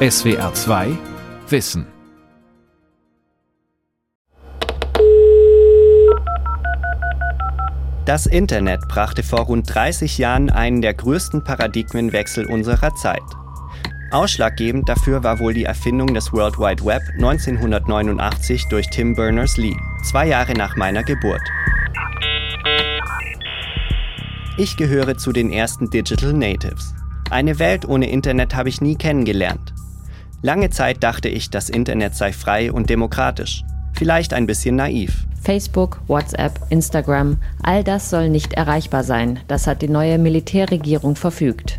SWR 2 Wissen. Das Internet brachte vor rund 30 Jahren einen der größten Paradigmenwechsel unserer Zeit. Ausschlaggebend dafür war wohl die Erfindung des World Wide Web 1989 durch Tim Berners-Lee, zwei Jahre nach meiner Geburt. Ich gehöre zu den ersten Digital Natives. Eine Welt ohne Internet habe ich nie kennengelernt. Lange Zeit dachte ich, das Internet sei frei und demokratisch. Vielleicht ein bisschen naiv. Facebook, WhatsApp, Instagram, all das soll nicht erreichbar sein. Das hat die neue Militärregierung verfügt.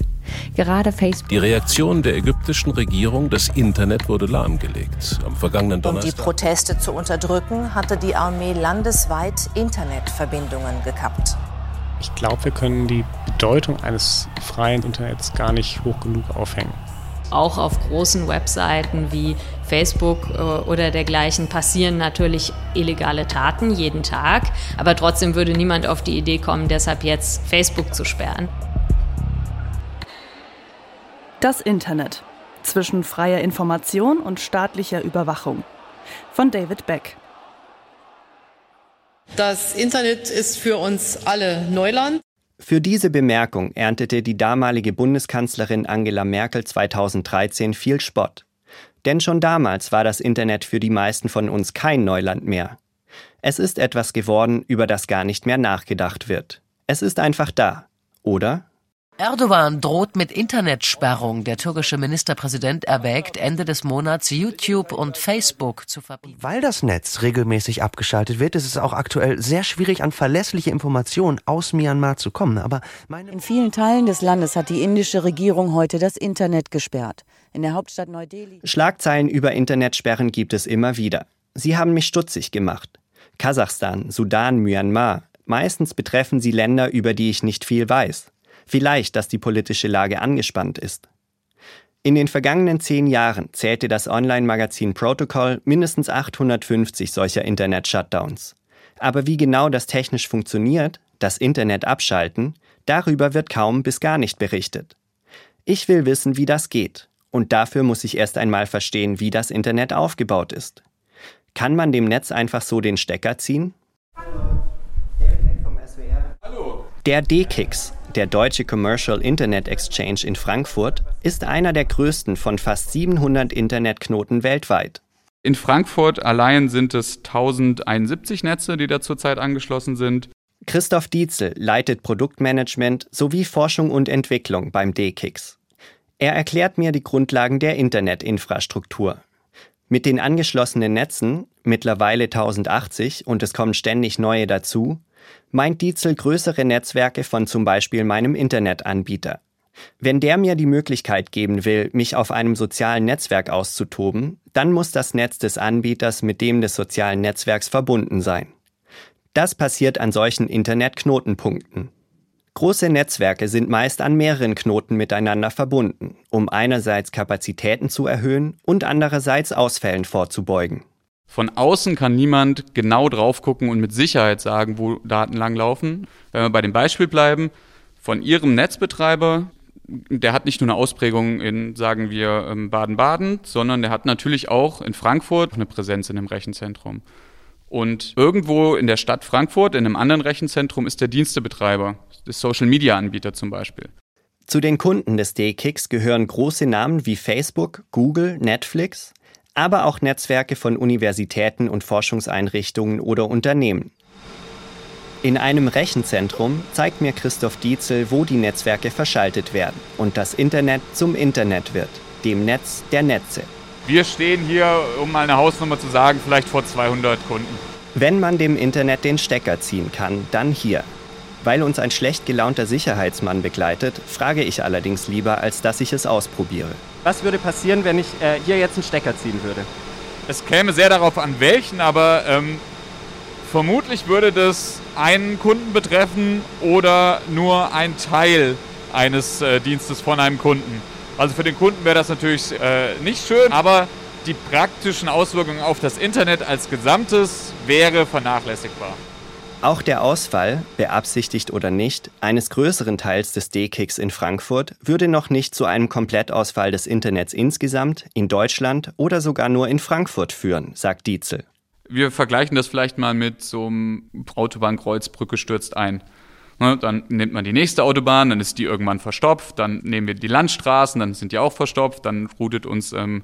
Gerade Facebook. Die Reaktion der ägyptischen Regierung, das Internet wurde lahmgelegt. Am vergangenen Donnerstag. Um die Proteste zu unterdrücken, hatte die Armee landesweit Internetverbindungen gekappt. Ich glaube, wir können die Bedeutung eines freien Internets gar nicht hoch genug aufhängen. Auch auf großen Webseiten wie Facebook äh, oder dergleichen passieren natürlich illegale Taten jeden Tag, aber trotzdem würde niemand auf die Idee kommen, deshalb jetzt Facebook zu sperren. Das Internet zwischen freier Information und staatlicher Überwachung von David Beck. Das Internet ist für uns alle Neuland. Für diese Bemerkung erntete die damalige Bundeskanzlerin Angela Merkel 2013 viel Spott. Denn schon damals war das Internet für die meisten von uns kein Neuland mehr. Es ist etwas geworden, über das gar nicht mehr nachgedacht wird. Es ist einfach da, oder? Erdogan droht mit Internetsperrung. Der türkische Ministerpräsident erwägt, Ende des Monats YouTube und Facebook zu verbieten. Weil das Netz regelmäßig abgeschaltet wird, ist es auch aktuell sehr schwierig, an verlässliche Informationen aus Myanmar zu kommen. Aber in vielen Teilen des Landes hat die indische Regierung heute das Internet gesperrt. In der Hauptstadt Neu-Delhi. Schlagzeilen über Internetsperren gibt es immer wieder. Sie haben mich stutzig gemacht. Kasachstan, Sudan, Myanmar. Meistens betreffen sie Länder, über die ich nicht viel weiß. Vielleicht, dass die politische Lage angespannt ist. In den vergangenen zehn Jahren zählte das Online-Magazin Protocol mindestens 850 solcher Internet-Shutdowns. Aber wie genau das technisch funktioniert, das Internet abschalten, darüber wird kaum bis gar nicht berichtet. Ich will wissen, wie das geht. Und dafür muss ich erst einmal verstehen, wie das Internet aufgebaut ist. Kann man dem Netz einfach so den Stecker ziehen? Hallo. Der D-Kicks, der Deutsche Commercial Internet Exchange in Frankfurt, ist einer der größten von fast 700 Internetknoten weltweit. In Frankfurt allein sind es 1071 Netze, die da zurzeit angeschlossen sind. Christoph Dietzel leitet Produktmanagement sowie Forschung und Entwicklung beim D-Kicks. Er erklärt mir die Grundlagen der Internetinfrastruktur. Mit den angeschlossenen Netzen, mittlerweile 1080 und es kommen ständig neue dazu, meint Dietzel größere Netzwerke von zum Beispiel meinem Internetanbieter. Wenn der mir die Möglichkeit geben will, mich auf einem sozialen Netzwerk auszutoben, dann muss das Netz des Anbieters mit dem des sozialen Netzwerks verbunden sein. Das passiert an solchen Internetknotenpunkten. Große Netzwerke sind meist an mehreren Knoten miteinander verbunden, um einerseits Kapazitäten zu erhöhen und andererseits Ausfällen vorzubeugen. Von außen kann niemand genau drauf gucken und mit Sicherheit sagen, wo Daten langlaufen. Wenn wir bei dem Beispiel bleiben, von Ihrem Netzbetreiber, der hat nicht nur eine Ausprägung in, sagen wir, ähm, Baden-Baden, sondern der hat natürlich auch in Frankfurt eine Präsenz in einem Rechenzentrum. Und irgendwo in der Stadt Frankfurt, in einem anderen Rechenzentrum, ist der Dienstebetreiber, der Social-Media-Anbieter zum Beispiel. Zu den Kunden des D-Kicks gehören große Namen wie Facebook, Google, Netflix, aber auch Netzwerke von Universitäten und Forschungseinrichtungen oder Unternehmen. In einem Rechenzentrum zeigt mir Christoph Dietzel, wo die Netzwerke verschaltet werden und das Internet zum Internet wird, dem Netz der Netze. Wir stehen hier, um mal eine Hausnummer zu sagen, vielleicht vor 200 Kunden. Wenn man dem Internet den Stecker ziehen kann, dann hier. Weil uns ein schlecht gelaunter Sicherheitsmann begleitet, frage ich allerdings lieber, als dass ich es ausprobiere. Was würde passieren, wenn ich äh, hier jetzt einen Stecker ziehen würde? Es käme sehr darauf an, welchen, aber ähm, vermutlich würde das einen Kunden betreffen oder nur ein Teil eines äh, Dienstes von einem Kunden. Also für den Kunden wäre das natürlich äh, nicht schön, aber die praktischen Auswirkungen auf das Internet als Gesamtes wäre vernachlässigbar. Auch der Ausfall, beabsichtigt oder nicht, eines größeren Teils des D-Kicks in Frankfurt würde noch nicht zu einem Komplettausfall des Internets insgesamt, in Deutschland oder sogar nur in Frankfurt führen, sagt Dietzel. Wir vergleichen das vielleicht mal mit so einem Autobahnkreuz, Brücke stürzt ein. Ne, dann nimmt man die nächste Autobahn, dann ist die irgendwann verstopft, dann nehmen wir die Landstraßen, dann sind die auch verstopft, dann routet uns ähm,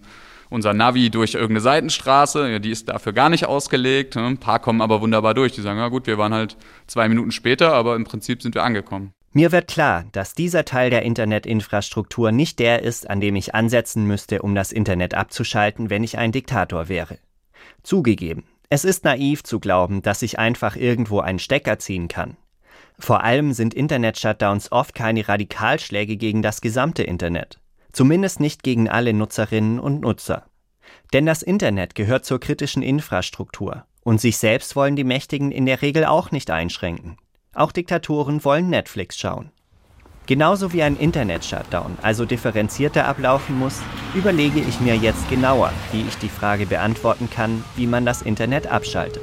unser Navi durch irgendeine Seitenstraße, ja, die ist dafür gar nicht ausgelegt. Ne? Ein paar kommen aber wunderbar durch. Die sagen, ja gut, wir waren halt zwei Minuten später, aber im Prinzip sind wir angekommen. Mir wird klar, dass dieser Teil der Internetinfrastruktur nicht der ist, an dem ich ansetzen müsste, um das Internet abzuschalten, wenn ich ein Diktator wäre. Zugegeben, es ist naiv zu glauben, dass ich einfach irgendwo einen Stecker ziehen kann. Vor allem sind Internet-Shutdowns oft keine Radikalschläge gegen das gesamte Internet. Zumindest nicht gegen alle Nutzerinnen und Nutzer. Denn das Internet gehört zur kritischen Infrastruktur. Und sich selbst wollen die Mächtigen in der Regel auch nicht einschränken. Auch Diktatoren wollen Netflix schauen. Genauso wie ein Internet-Shutdown also differenzierter ablaufen muss, überlege ich mir jetzt genauer, wie ich die Frage beantworten kann, wie man das Internet abschaltet.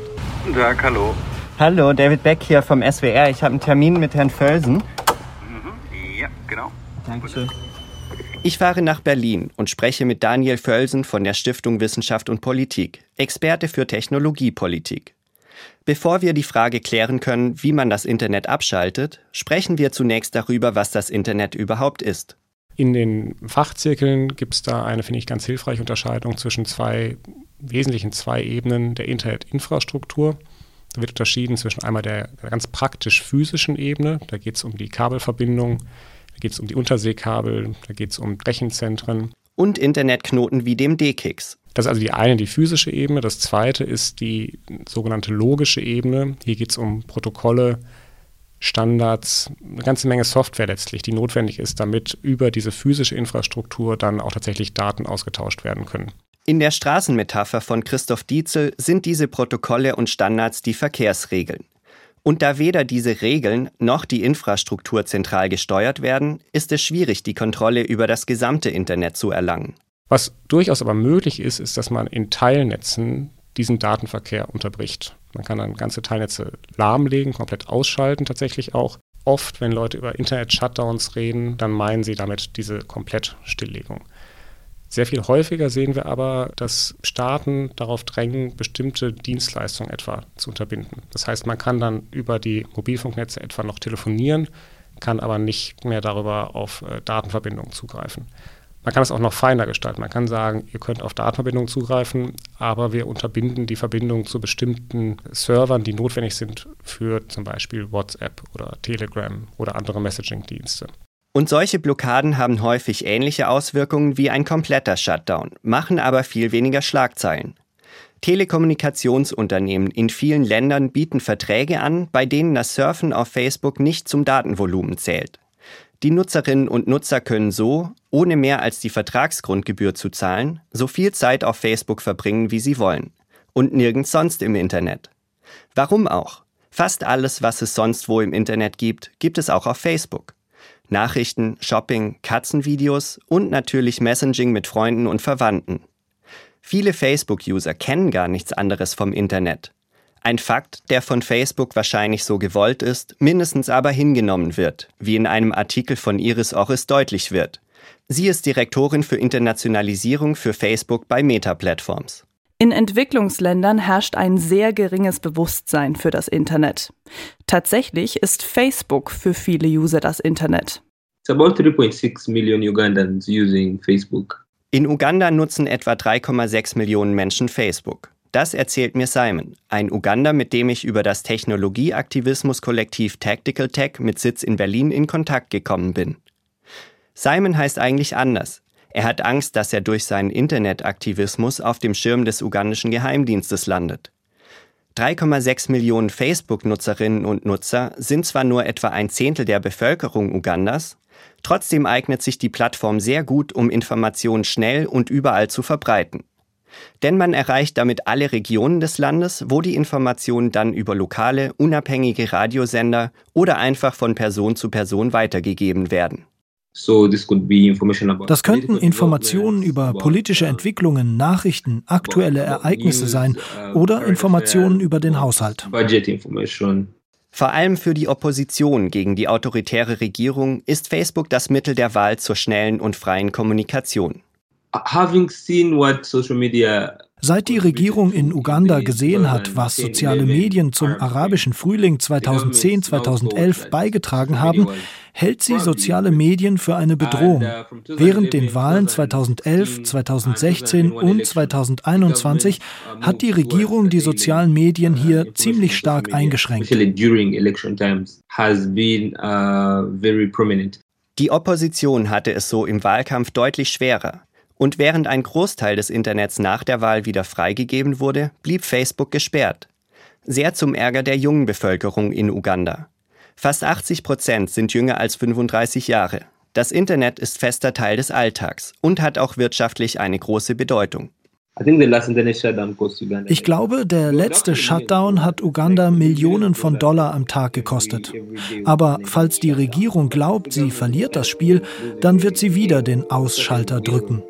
Tag, hallo. Hallo, David Beck hier vom SWR. Ich habe einen Termin mit Herrn Völsen. Mhm. Ja, genau. Dankeschön. Ich fahre nach Berlin und spreche mit Daniel Völsen von der Stiftung Wissenschaft und Politik, Experte für Technologiepolitik. Bevor wir die Frage klären können, wie man das Internet abschaltet, sprechen wir zunächst darüber, was das Internet überhaupt ist. In den Fachzirkeln gibt es da eine, finde ich, ganz hilfreiche Unterscheidung zwischen zwei wesentlichen zwei Ebenen der Internetinfrastruktur. Da wird unterschieden zwischen einmal der, der ganz praktisch physischen Ebene, da geht es um die Kabelverbindung, da geht es um die Unterseekabel, da geht es um Rechenzentren. Und Internetknoten wie dem D-Kicks. Das ist also die eine, die physische Ebene. Das zweite ist die sogenannte logische Ebene. Hier geht es um Protokolle, Standards, eine ganze Menge Software letztlich, die notwendig ist, damit über diese physische Infrastruktur dann auch tatsächlich Daten ausgetauscht werden können. In der Straßenmetapher von Christoph Dietzel sind diese Protokolle und Standards die Verkehrsregeln. Und da weder diese Regeln noch die Infrastruktur zentral gesteuert werden, ist es schwierig, die Kontrolle über das gesamte Internet zu erlangen. Was durchaus aber möglich ist, ist, dass man in Teilnetzen diesen Datenverkehr unterbricht. Man kann dann ganze Teilnetze lahmlegen, komplett ausschalten tatsächlich auch. Oft, wenn Leute über Internet-Shutdowns reden, dann meinen sie damit diese Komplettstilllegung. Sehr viel häufiger sehen wir aber, dass Staaten darauf drängen, bestimmte Dienstleistungen etwa zu unterbinden. Das heißt, man kann dann über die Mobilfunknetze etwa noch telefonieren, kann aber nicht mehr darüber auf äh, Datenverbindungen zugreifen. Man kann es auch noch feiner gestalten. Man kann sagen, ihr könnt auf Datenverbindungen zugreifen, aber wir unterbinden die Verbindung zu bestimmten Servern, die notwendig sind für zum Beispiel WhatsApp oder Telegram oder andere Messaging-Dienste. Und solche Blockaden haben häufig ähnliche Auswirkungen wie ein kompletter Shutdown, machen aber viel weniger Schlagzeilen. Telekommunikationsunternehmen in vielen Ländern bieten Verträge an, bei denen das Surfen auf Facebook nicht zum Datenvolumen zählt. Die Nutzerinnen und Nutzer können so, ohne mehr als die Vertragsgrundgebühr zu zahlen, so viel Zeit auf Facebook verbringen, wie sie wollen. Und nirgends sonst im Internet. Warum auch? Fast alles, was es sonst wo im Internet gibt, gibt es auch auf Facebook. Nachrichten, Shopping, Katzenvideos und natürlich Messaging mit Freunden und Verwandten. Viele Facebook-User kennen gar nichts anderes vom Internet. Ein Fakt, der von Facebook wahrscheinlich so gewollt ist, mindestens aber hingenommen wird, wie in einem Artikel von Iris Orris deutlich wird. Sie ist Direktorin für Internationalisierung für Facebook bei Meta Platforms. In Entwicklungsländern herrscht ein sehr geringes Bewusstsein für das Internet. Tatsächlich ist Facebook für viele User das Internet. It's about 3.6 million Ugandans using Facebook. In Uganda nutzen etwa 3,6 Millionen Menschen Facebook. Das erzählt mir Simon, ein Uganda, mit dem ich über das Technologieaktivismus-Kollektiv Tactical Tech mit Sitz in Berlin in Kontakt gekommen bin. Simon heißt eigentlich anders. Er hat Angst, dass er durch seinen Internetaktivismus auf dem Schirm des ugandischen Geheimdienstes landet. 3,6 Millionen Facebook-Nutzerinnen und Nutzer sind zwar nur etwa ein Zehntel der Bevölkerung Ugandas, trotzdem eignet sich die Plattform sehr gut, um Informationen schnell und überall zu verbreiten. Denn man erreicht damit alle Regionen des Landes, wo die Informationen dann über lokale, unabhängige Radiosender oder einfach von Person zu Person weitergegeben werden. Das könnten Informationen über politische Entwicklungen, Nachrichten, aktuelle Ereignisse sein oder Informationen über den Haushalt. Vor allem für die Opposition gegen die autoritäre Regierung ist Facebook das Mittel der Wahl zur schnellen und freien Kommunikation. Having seen what social media Seit die Regierung in Uganda gesehen hat, was soziale Medien zum arabischen Frühling 2010-2011 beigetragen haben, hält sie soziale Medien für eine Bedrohung. Während den Wahlen 2011, 2016 und 2021 hat die Regierung die sozialen Medien hier ziemlich stark eingeschränkt. Die Opposition hatte es so im Wahlkampf deutlich schwerer. Und während ein Großteil des Internets nach der Wahl wieder freigegeben wurde, blieb Facebook gesperrt. Sehr zum Ärger der jungen Bevölkerung in Uganda. Fast 80 Prozent sind jünger als 35 Jahre. Das Internet ist fester Teil des Alltags und hat auch wirtschaftlich eine große Bedeutung. Ich glaube, der letzte Shutdown hat Uganda Millionen von Dollar am Tag gekostet. Aber falls die Regierung glaubt, sie verliert das Spiel, dann wird sie wieder den Ausschalter drücken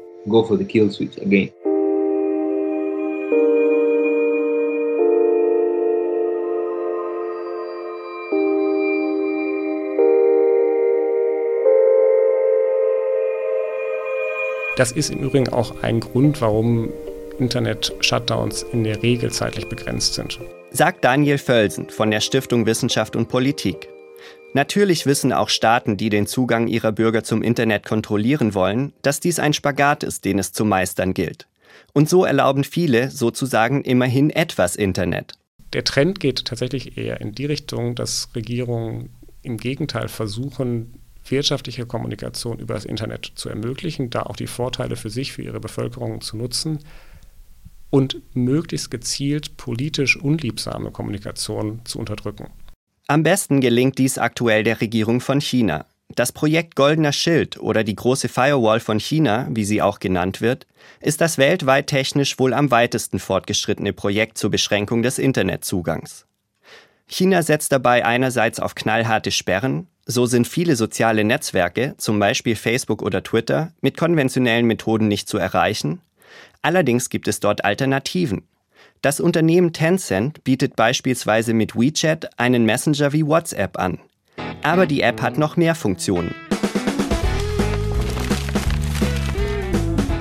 Das ist im Übrigen auch ein Grund, warum Internet-Shutdowns in der Regel zeitlich begrenzt sind. Sagt Daniel Völsen von der Stiftung Wissenschaft und Politik. Natürlich wissen auch Staaten, die den Zugang ihrer Bürger zum Internet kontrollieren wollen, dass dies ein Spagat ist, den es zu meistern gilt. Und so erlauben viele sozusagen immerhin etwas Internet. Der Trend geht tatsächlich eher in die Richtung, dass Regierungen im Gegenteil versuchen, wirtschaftliche Kommunikation über das Internet zu ermöglichen, da auch die Vorteile für sich, für ihre Bevölkerung zu nutzen und möglichst gezielt politisch unliebsame Kommunikation zu unterdrücken. Am besten gelingt dies aktuell der Regierung von China. Das Projekt Goldener Schild oder die große Firewall von China, wie sie auch genannt wird, ist das weltweit technisch wohl am weitesten fortgeschrittene Projekt zur Beschränkung des Internetzugangs. China setzt dabei einerseits auf knallharte Sperren, so sind viele soziale Netzwerke, zum Beispiel Facebook oder Twitter, mit konventionellen Methoden nicht zu erreichen. Allerdings gibt es dort Alternativen, das Unternehmen Tencent bietet beispielsweise mit WeChat einen Messenger wie WhatsApp an. Aber die App hat noch mehr Funktionen.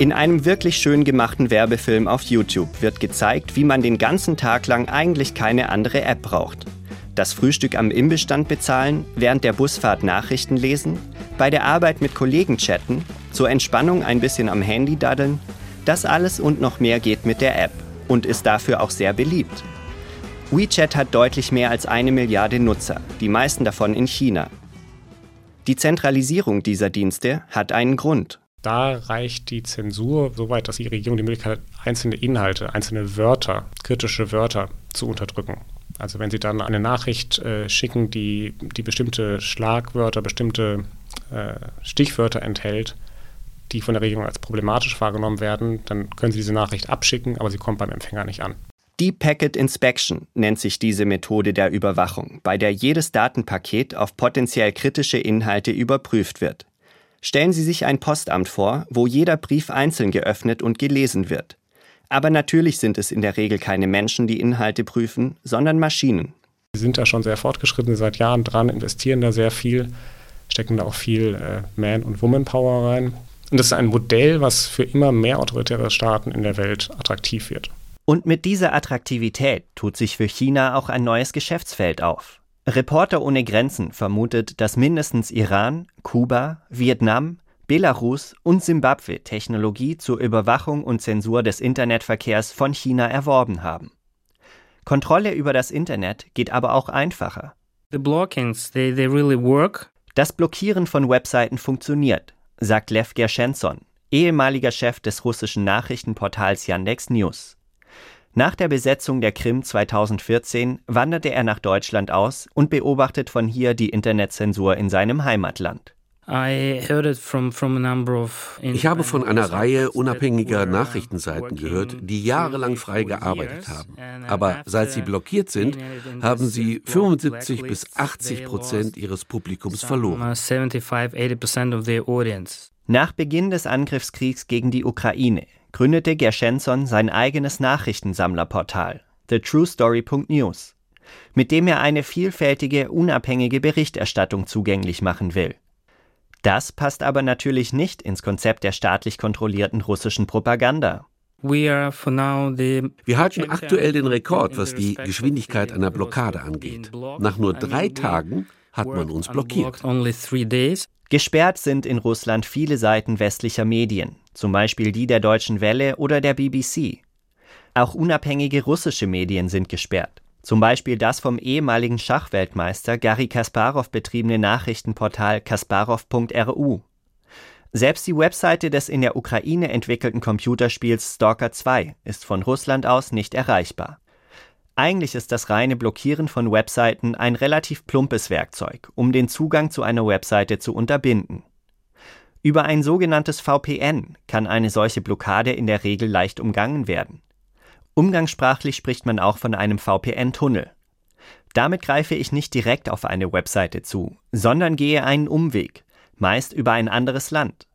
In einem wirklich schön gemachten Werbefilm auf YouTube wird gezeigt, wie man den ganzen Tag lang eigentlich keine andere App braucht. Das Frühstück am Imbissstand bezahlen, während der Busfahrt Nachrichten lesen, bei der Arbeit mit Kollegen chatten, zur Entspannung ein bisschen am Handy daddeln, das alles und noch mehr geht mit der App und ist dafür auch sehr beliebt. WeChat hat deutlich mehr als eine Milliarde Nutzer, die meisten davon in China. Die Zentralisierung dieser Dienste hat einen Grund. Da reicht die Zensur so weit, dass die Regierung die Möglichkeit hat, einzelne Inhalte, einzelne Wörter, kritische Wörter zu unterdrücken. Also wenn Sie dann eine Nachricht äh, schicken, die, die bestimmte Schlagwörter, bestimmte äh, Stichwörter enthält, die von der Regierung als problematisch wahrgenommen werden, dann können Sie diese Nachricht abschicken, aber sie kommt beim Empfänger nicht an. Deep Packet Inspection nennt sich diese Methode der Überwachung, bei der jedes Datenpaket auf potenziell kritische Inhalte überprüft wird. Stellen Sie sich ein Postamt vor, wo jeder Brief einzeln geöffnet und gelesen wird. Aber natürlich sind es in der Regel keine Menschen, die Inhalte prüfen, sondern Maschinen. Sie sind da schon sehr fortgeschritten, seit Jahren dran, investieren da sehr viel, stecken da auch viel äh, Man- und Woman-Power rein. Und das ist ein Modell, was für immer mehr autoritäre Staaten in der Welt attraktiv wird. Und mit dieser Attraktivität tut sich für China auch ein neues Geschäftsfeld auf. Reporter ohne Grenzen vermutet, dass mindestens Iran, Kuba, Vietnam, Belarus und Simbabwe Technologie zur Überwachung und Zensur des Internetverkehrs von China erworben haben. Kontrolle über das Internet geht aber auch einfacher. Das Blockieren von Webseiten funktioniert, sagt Lev Gershensson, ehemaliger Chef des russischen Nachrichtenportals Yandex News. Nach der Besetzung der Krim 2014 wanderte er nach Deutschland aus und beobachtet von hier die Internetzensur in seinem Heimatland. Ich habe von einer Reihe unabhängiger Nachrichtenseiten gehört, die jahrelang frei gearbeitet haben. Aber seit sie blockiert sind, haben sie 75 bis 80 Prozent ihres Publikums verloren. Nach Beginn des Angriffskriegs gegen die Ukraine gründete Gershensson sein eigenes Nachrichtensammlerportal, thetruestory.news. mit dem er eine vielfältige, unabhängige Berichterstattung zugänglich machen will. Das passt aber natürlich nicht ins Konzept der staatlich kontrollierten russischen Propaganda. Wir halten aktuell den Rekord, was die Geschwindigkeit einer Blockade angeht. Nach nur drei Tagen hat man uns blockiert. Gesperrt sind in Russland viele Seiten westlicher Medien, zum Beispiel die der Deutschen Welle oder der BBC. Auch unabhängige russische Medien sind gesperrt, zum Beispiel das vom ehemaligen Schachweltmeister Garry Kasparov betriebene Nachrichtenportal kasparov.ru. Selbst die Webseite des in der Ukraine entwickelten Computerspiels Stalker 2 ist von Russland aus nicht erreichbar. Eigentlich ist das reine Blockieren von Webseiten ein relativ plumpes Werkzeug, um den Zugang zu einer Webseite zu unterbinden. Über ein sogenanntes VPN kann eine solche Blockade in der Regel leicht umgangen werden. Umgangssprachlich spricht man auch von einem VPN-Tunnel. Damit greife ich nicht direkt auf eine Webseite zu, sondern gehe einen Umweg, meist über ein anderes Land.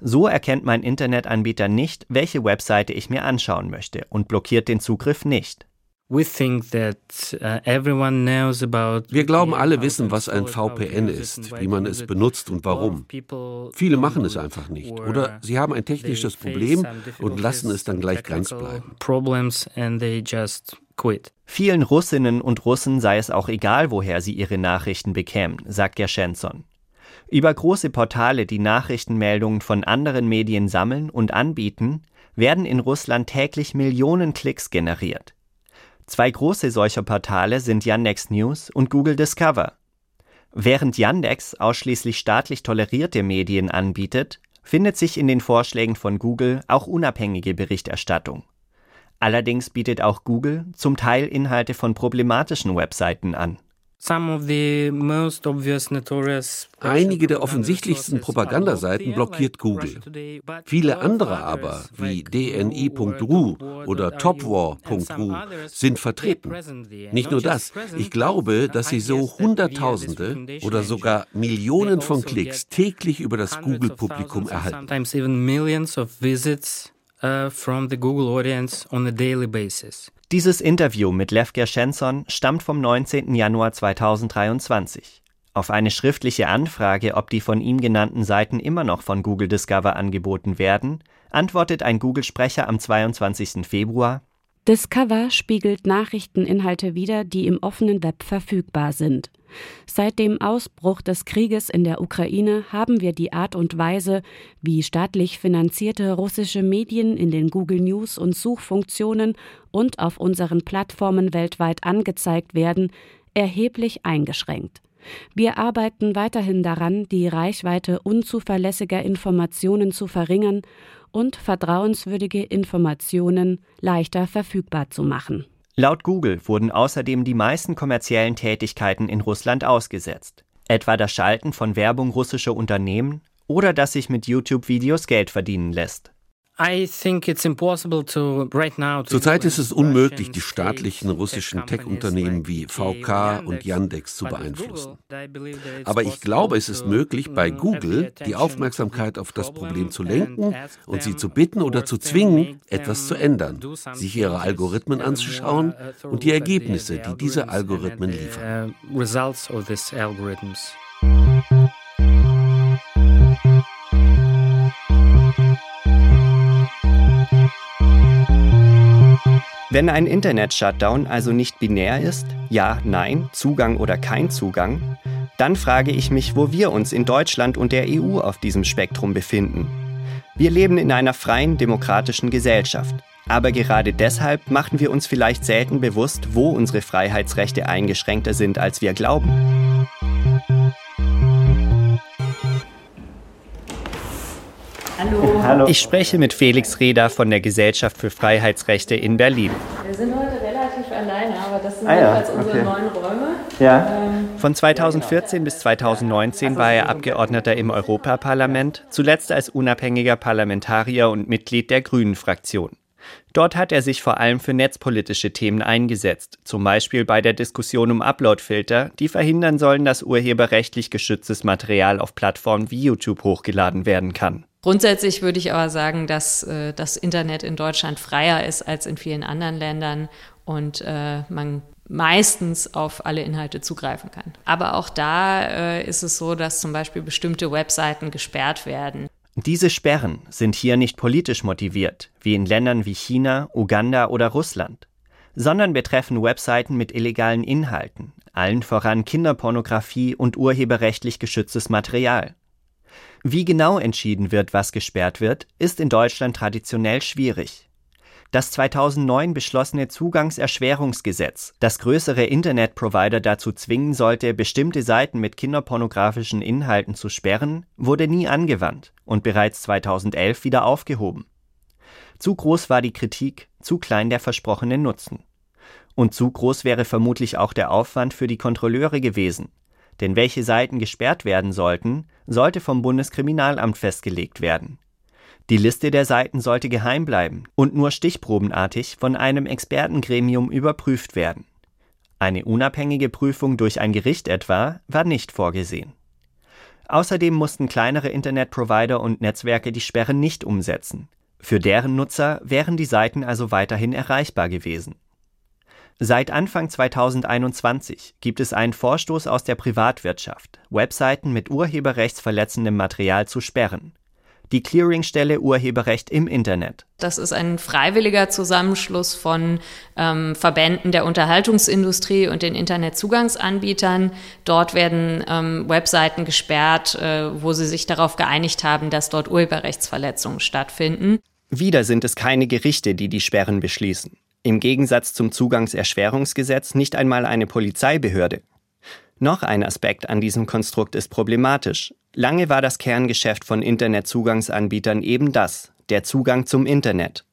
So erkennt mein Internetanbieter nicht, welche Webseite ich mir anschauen möchte und blockiert den Zugriff nicht. Uh, Wir glauben, alle wissen, was ein VPN ist, wie man es benutzt und warum. Viele machen es einfach nicht oder sie haben ein technisches Problem und lassen es dann gleich ganz bleiben. Vielen Russinnen und Russen sei es auch egal, woher sie ihre Nachrichten bekämen, sagt Gershensson. Über große Portale, die Nachrichtenmeldungen von anderen Medien sammeln und anbieten, werden in Russland täglich Millionen Klicks generiert. Zwei große solcher Portale sind Yandex News und Google Discover. Während Yandex ausschließlich staatlich tolerierte Medien anbietet, findet sich in den Vorschlägen von Google auch unabhängige Berichterstattung. Allerdings bietet auch Google zum Teil Inhalte von problematischen Webseiten an. Einige der offensichtlichsten Propagandaseiten blockiert Google. Viele andere aber, wie dni.ru oder topwar.ru, sind vertreten. Nicht nur das, ich glaube, dass sie so Hunderttausende oder sogar Millionen von Klicks täglich über das Google-Publikum erhalten. Uh, from the Google audience on a daily basis. Dieses Interview mit Lev Gershensson stammt vom 19. Januar 2023. Auf eine schriftliche Anfrage, ob die von ihm genannten Seiten immer noch von Google Discover angeboten werden, antwortet ein Google-Sprecher am 22. Februar Discover spiegelt Nachrichteninhalte wider, die im offenen Web verfügbar sind. Seit dem Ausbruch des Krieges in der Ukraine haben wir die Art und Weise, wie staatlich finanzierte russische Medien in den Google News und Suchfunktionen und auf unseren Plattformen weltweit angezeigt werden, erheblich eingeschränkt. Wir arbeiten weiterhin daran, die Reichweite unzuverlässiger Informationen zu verringern und vertrauenswürdige Informationen leichter verfügbar zu machen. Laut Google wurden außerdem die meisten kommerziellen Tätigkeiten in Russland ausgesetzt, etwa das Schalten von Werbung russischer Unternehmen oder dass sich mit YouTube-Videos Geld verdienen lässt. Zurzeit ist es unmöglich, die staatlichen russischen Tech-Unternehmen wie VK und Yandex zu beeinflussen. Aber ich glaube, es ist möglich, bei Google die Aufmerksamkeit auf das Problem zu lenken und sie zu bitten oder zu zwingen, etwas zu ändern, sich ihre Algorithmen anzuschauen und die Ergebnisse, die diese Algorithmen liefern. Wenn ein Internet-Shutdown also nicht binär ist, ja, nein, Zugang oder kein Zugang, dann frage ich mich, wo wir uns in Deutschland und der EU auf diesem Spektrum befinden. Wir leben in einer freien, demokratischen Gesellschaft. Aber gerade deshalb machen wir uns vielleicht selten bewusst, wo unsere Freiheitsrechte eingeschränkter sind, als wir glauben. Hallo. Hallo. Ich spreche mit Felix Reda von der Gesellschaft für Freiheitsrechte in Berlin. Wir sind heute relativ alleine, aber das sind ah, ja. jedenfalls unsere okay. neuen Räume. Ja. Ähm, von 2014 bis 2019 war er Abgeordneter im Europaparlament, zuletzt als unabhängiger Parlamentarier und Mitglied der Grünen-Fraktion. Dort hat er sich vor allem für netzpolitische Themen eingesetzt, zum Beispiel bei der Diskussion um Uploadfilter, die verhindern sollen, dass urheberrechtlich geschütztes Material auf Plattformen wie YouTube hochgeladen werden kann. Grundsätzlich würde ich aber sagen, dass äh, das Internet in Deutschland freier ist als in vielen anderen Ländern und äh, man meistens auf alle Inhalte zugreifen kann. Aber auch da äh, ist es so, dass zum Beispiel bestimmte Webseiten gesperrt werden. Diese Sperren sind hier nicht politisch motiviert, wie in Ländern wie China, Uganda oder Russland, sondern betreffen Webseiten mit illegalen Inhalten, allen voran Kinderpornografie und urheberrechtlich geschütztes Material. Wie genau entschieden wird, was gesperrt wird, ist in Deutschland traditionell schwierig. Das 2009 beschlossene Zugangserschwerungsgesetz, das größere Internetprovider dazu zwingen sollte, bestimmte Seiten mit kinderpornografischen Inhalten zu sperren, wurde nie angewandt und bereits 2011 wieder aufgehoben. Zu groß war die Kritik, zu klein der versprochene Nutzen. Und zu groß wäre vermutlich auch der Aufwand für die Kontrolleure gewesen, denn welche Seiten gesperrt werden sollten, sollte vom Bundeskriminalamt festgelegt werden. Die Liste der Seiten sollte geheim bleiben und nur stichprobenartig von einem Expertengremium überprüft werden. Eine unabhängige Prüfung durch ein Gericht etwa war nicht vorgesehen. Außerdem mussten kleinere Internetprovider und Netzwerke die Sperre nicht umsetzen. Für deren Nutzer wären die Seiten also weiterhin erreichbar gewesen. Seit Anfang 2021 gibt es einen Vorstoß aus der Privatwirtschaft, Webseiten mit urheberrechtsverletzendem Material zu sperren die Clearingstelle Urheberrecht im Internet. Das ist ein freiwilliger Zusammenschluss von ähm, Verbänden der Unterhaltungsindustrie und den Internetzugangsanbietern. Dort werden ähm, Webseiten gesperrt, äh, wo sie sich darauf geeinigt haben, dass dort Urheberrechtsverletzungen stattfinden. Wieder sind es keine Gerichte, die die Sperren beschließen. Im Gegensatz zum Zugangserschwerungsgesetz nicht einmal eine Polizeibehörde. Noch ein Aspekt an diesem Konstrukt ist problematisch. Lange war das Kerngeschäft von Internetzugangsanbietern eben das, der Zugang zum Internet.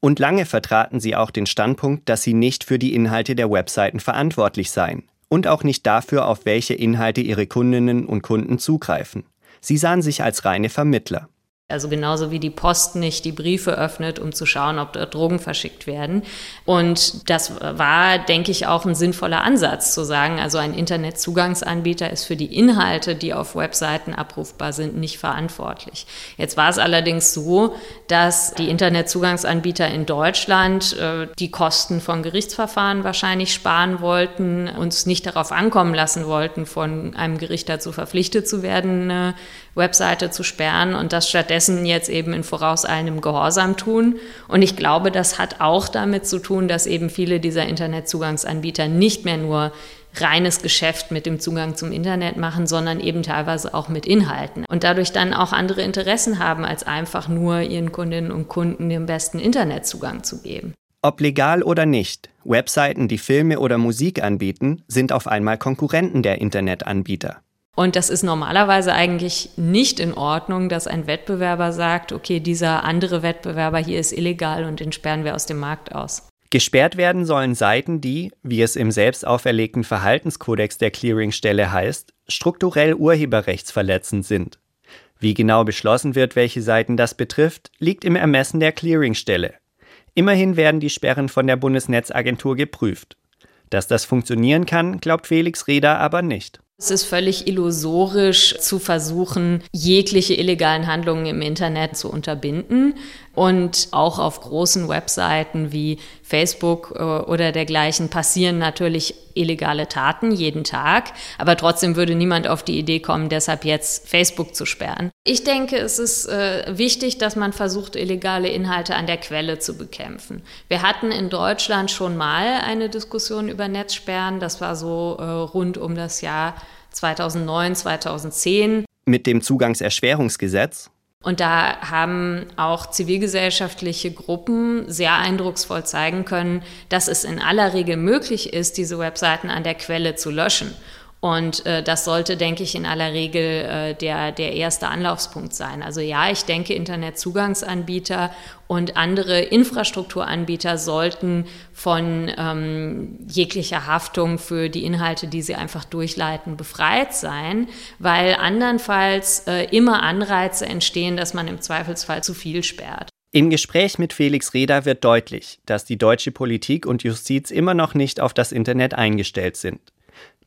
Und lange vertraten sie auch den Standpunkt, dass sie nicht für die Inhalte der Webseiten verantwortlich seien und auch nicht dafür, auf welche Inhalte ihre Kundinnen und Kunden zugreifen. Sie sahen sich als reine Vermittler. Also genauso wie die Post nicht die Briefe öffnet, um zu schauen, ob dort Drogen verschickt werden. Und das war, denke ich, auch ein sinnvoller Ansatz zu sagen, also ein Internetzugangsanbieter ist für die Inhalte, die auf Webseiten abrufbar sind, nicht verantwortlich. Jetzt war es allerdings so, dass die Internetzugangsanbieter in Deutschland äh, die Kosten von Gerichtsverfahren wahrscheinlich sparen wollten, uns nicht darauf ankommen lassen wollten, von einem Gericht dazu verpflichtet zu werden, eine Webseite zu sperren und das stattdessen jetzt eben in vorauseilendem Gehorsam tun. Und ich glaube, das hat auch damit zu tun, dass eben viele dieser Internetzugangsanbieter nicht mehr nur reines Geschäft mit dem Zugang zum Internet machen, sondern eben teilweise auch mit Inhalten und dadurch dann auch andere Interessen haben, als einfach nur ihren Kundinnen und Kunden den besten Internetzugang zu geben. Ob legal oder nicht, Webseiten, die Filme oder Musik anbieten, sind auf einmal Konkurrenten der Internetanbieter. Und das ist normalerweise eigentlich nicht in Ordnung, dass ein Wettbewerber sagt, okay, dieser andere Wettbewerber hier ist illegal und den sperren wir aus dem Markt aus. Gesperrt werden sollen Seiten, die, wie es im selbst auferlegten Verhaltenskodex der Clearingstelle heißt, strukturell urheberrechtsverletzend sind. Wie genau beschlossen wird, welche Seiten das betrifft, liegt im Ermessen der Clearingstelle. Immerhin werden die Sperren von der Bundesnetzagentur geprüft. Dass das funktionieren kann, glaubt Felix Reda aber nicht. Es ist völlig illusorisch zu versuchen, jegliche illegalen Handlungen im Internet zu unterbinden. Und auch auf großen Webseiten wie Facebook äh, oder dergleichen passieren natürlich illegale Taten jeden Tag. Aber trotzdem würde niemand auf die Idee kommen, deshalb jetzt Facebook zu sperren. Ich denke, es ist äh, wichtig, dass man versucht, illegale Inhalte an der Quelle zu bekämpfen. Wir hatten in Deutschland schon mal eine Diskussion über Netzsperren. Das war so äh, rund um das Jahr 2009, 2010. Mit dem Zugangserschwerungsgesetz? Und da haben auch zivilgesellschaftliche Gruppen sehr eindrucksvoll zeigen können, dass es in aller Regel möglich ist, diese Webseiten an der Quelle zu löschen. Und äh, das sollte, denke ich, in aller Regel äh, der, der erste Anlaufspunkt sein. Also ja, ich denke, Internetzugangsanbieter und andere Infrastrukturanbieter sollten von ähm, jeglicher Haftung für die Inhalte, die sie einfach durchleiten, befreit sein, weil andernfalls äh, immer Anreize entstehen, dass man im Zweifelsfall zu viel sperrt. Im Gespräch mit Felix Reda wird deutlich, dass die deutsche Politik und Justiz immer noch nicht auf das Internet eingestellt sind.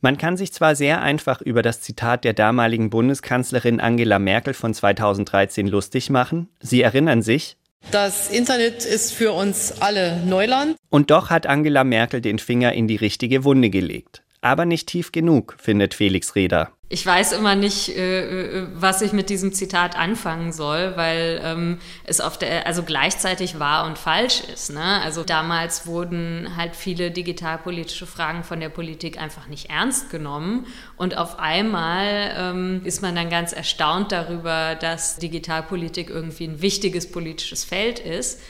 Man kann sich zwar sehr einfach über das Zitat der damaligen Bundeskanzlerin Angela Merkel von 2013 lustig machen, Sie erinnern sich, Das Internet ist für uns alle Neuland. Und doch hat Angela Merkel den Finger in die richtige Wunde gelegt. Aber nicht tief genug, findet Felix Reder. Ich weiß immer nicht, äh, äh, was ich mit diesem Zitat anfangen soll, weil ähm, es auf der, also gleichzeitig wahr und falsch ist. Ne? Also damals wurden halt viele digitalpolitische Fragen von der Politik einfach nicht ernst genommen und auf einmal ähm, ist man dann ganz erstaunt darüber, dass Digitalpolitik irgendwie ein wichtiges politisches Feld ist.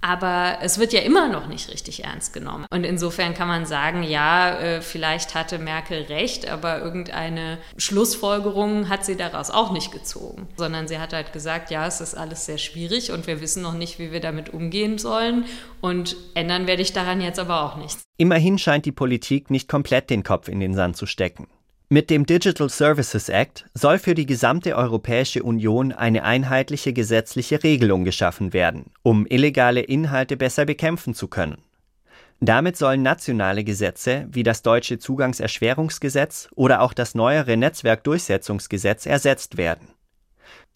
Aber es wird ja immer noch nicht richtig ernst genommen. Und insofern kann man sagen, ja, äh, vielleicht hatte Merkel recht, aber irgendeine Schlussfolgerung hat sie daraus auch nicht gezogen, sondern sie hat halt gesagt, ja, es ist alles sehr schwierig und wir wissen noch nicht, wie wir damit umgehen sollen. Und ändern werde ich daran jetzt aber auch nichts. Immerhin scheint die Politik nicht komplett den Kopf in den Sand zu stecken. Mit dem Digital Services Act soll für die gesamte Europäische Union eine einheitliche gesetzliche Regelung geschaffen werden, um illegale Inhalte besser bekämpfen zu können. Damit sollen nationale Gesetze wie das deutsche Zugangserschwerungsgesetz oder auch das neuere Netzwerkdurchsetzungsgesetz ersetzt werden.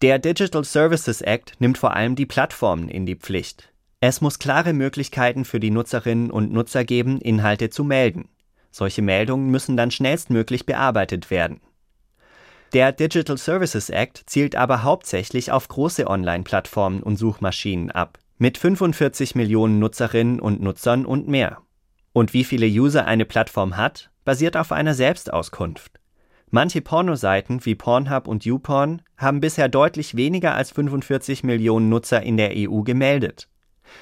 Der Digital Services Act nimmt vor allem die Plattformen in die Pflicht. Es muss klare Möglichkeiten für die Nutzerinnen und Nutzer geben, Inhalte zu melden. Solche Meldungen müssen dann schnellstmöglich bearbeitet werden. Der Digital Services Act zielt aber hauptsächlich auf große Online-Plattformen und Suchmaschinen ab, mit 45 Millionen Nutzerinnen und Nutzern und mehr. Und wie viele User eine Plattform hat, basiert auf einer Selbstauskunft. Manche Pornoseiten wie Pornhub und YouPorn haben bisher deutlich weniger als 45 Millionen Nutzer in der EU gemeldet.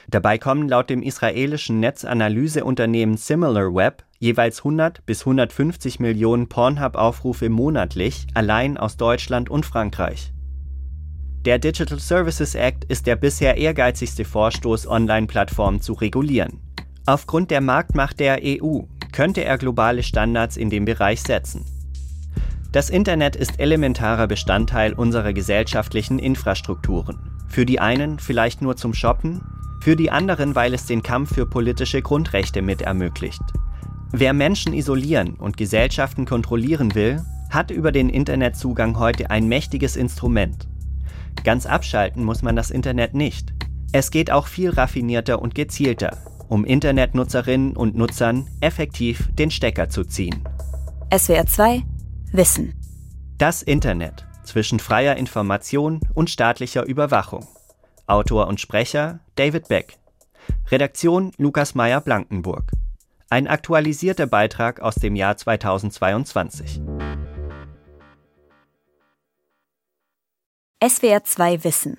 Dabei kommen laut dem israelischen Netzanalyseunternehmen SimilarWeb jeweils 100 bis 150 Millionen Pornhub-Aufrufe monatlich allein aus Deutschland und Frankreich. Der Digital Services Act ist der bisher ehrgeizigste Vorstoß, Online-Plattformen zu regulieren. Aufgrund der Marktmacht der EU könnte er globale Standards in dem Bereich setzen. Das Internet ist elementarer Bestandteil unserer gesellschaftlichen Infrastrukturen. Für die einen vielleicht nur zum Shoppen, für die anderen, weil es den Kampf für politische Grundrechte mit ermöglicht. Wer Menschen isolieren und Gesellschaften kontrollieren will, hat über den Internetzugang heute ein mächtiges Instrument. Ganz abschalten muss man das Internet nicht. Es geht auch viel raffinierter und gezielter, um Internetnutzerinnen und Nutzern effektiv den Stecker zu ziehen. SWR 2 Wissen. Das Internet zwischen freier Information und staatlicher Überwachung. Autor und Sprecher David Beck. Redaktion Lukas Meyer-Blankenburg. Ein aktualisierter Beitrag aus dem Jahr 2022. SWR 2 Wissen.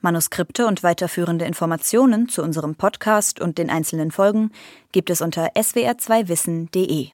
Manuskripte und weiterführende Informationen zu unserem Podcast und den einzelnen Folgen gibt es unter swr2wissen.de.